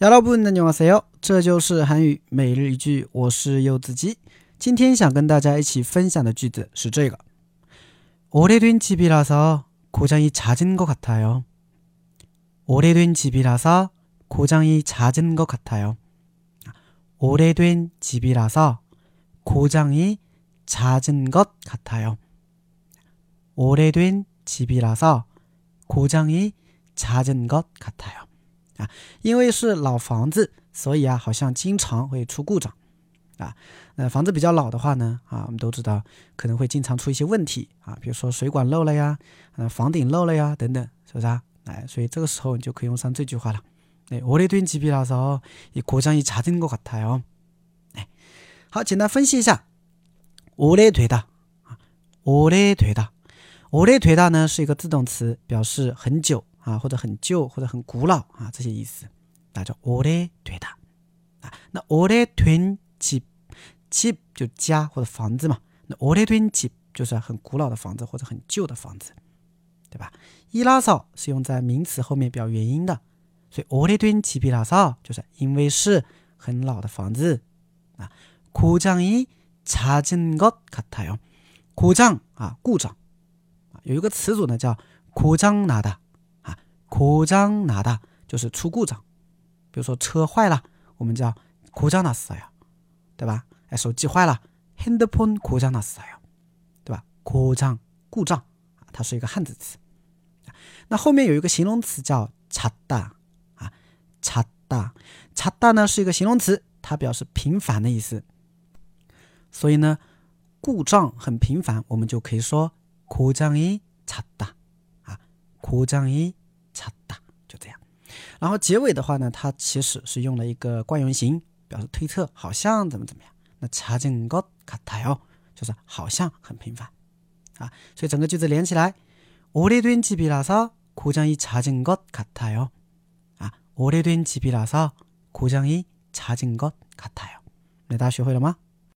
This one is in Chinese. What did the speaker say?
여러분 안녕하세요. 这就是韩语每日一句我是柚子鸡今天想跟大家一起分享的句子是这个 오래된 집이라서 고장이 잦은 것 같아요. 오래된 집이라서 고장이 잦은 것 같아요. 오래된 집이라서 고장이 잦은 것 같아요. 오래된 집이라서 고장이 잦은 것 같아요. 啊，因为是老房子，所以啊，好像经常会出故障啊。那房子比较老的话呢，啊，我们都知道可能会经常出一些问题啊，比如说水管漏了呀，呃，房顶漏了呀，等等，是不是啊？哎，所以这个时候你就可以用上这句话了。哎，오래된집이라서이고장이잦은것같아 요。 哎，好，简单分析一下，오래되 다， 啊，오래되 다， 오래되다呢是一个自动词，表示很久。 啊，或者很旧，或者很古老啊，这些意思，那叫오래되 다。 啊，那오래된 집， 집就家或者房子嘛。那오래된 집就是很古老的房子或者很旧的房子，对吧？이라서是用在名词后面表原因的，所以오래된집이라서就是因为是很老的房子啊。고장이잦은것같아 요。 고장啊，故障啊，有一个词组呢叫고장나 다。 고장나다就是出故障，比如说车坏了，我们叫고장났어 요， 对吧？哎，手机坏了，핸드폰고장났어 요， 对吧？고장故障它是一个汉字词。那后面有一个形容词叫찾다啊，찾다찾다呢是一个形容词，它表示频繁的意思。所以呢，故障很频繁，我们就可以说고장이찾다啊，고장이差大就这样， 然后结尾的话呢，它其实是用了一个惯用型，表示推测，好像怎么怎么样。那查证个卡塔哟，就是好像很频繁啊。所以整个句子连起来，오래된집이라서고장이잦은것같아 요。 啊，오래된집이라서고장이잦은것같아 요。 那大家学会了吗？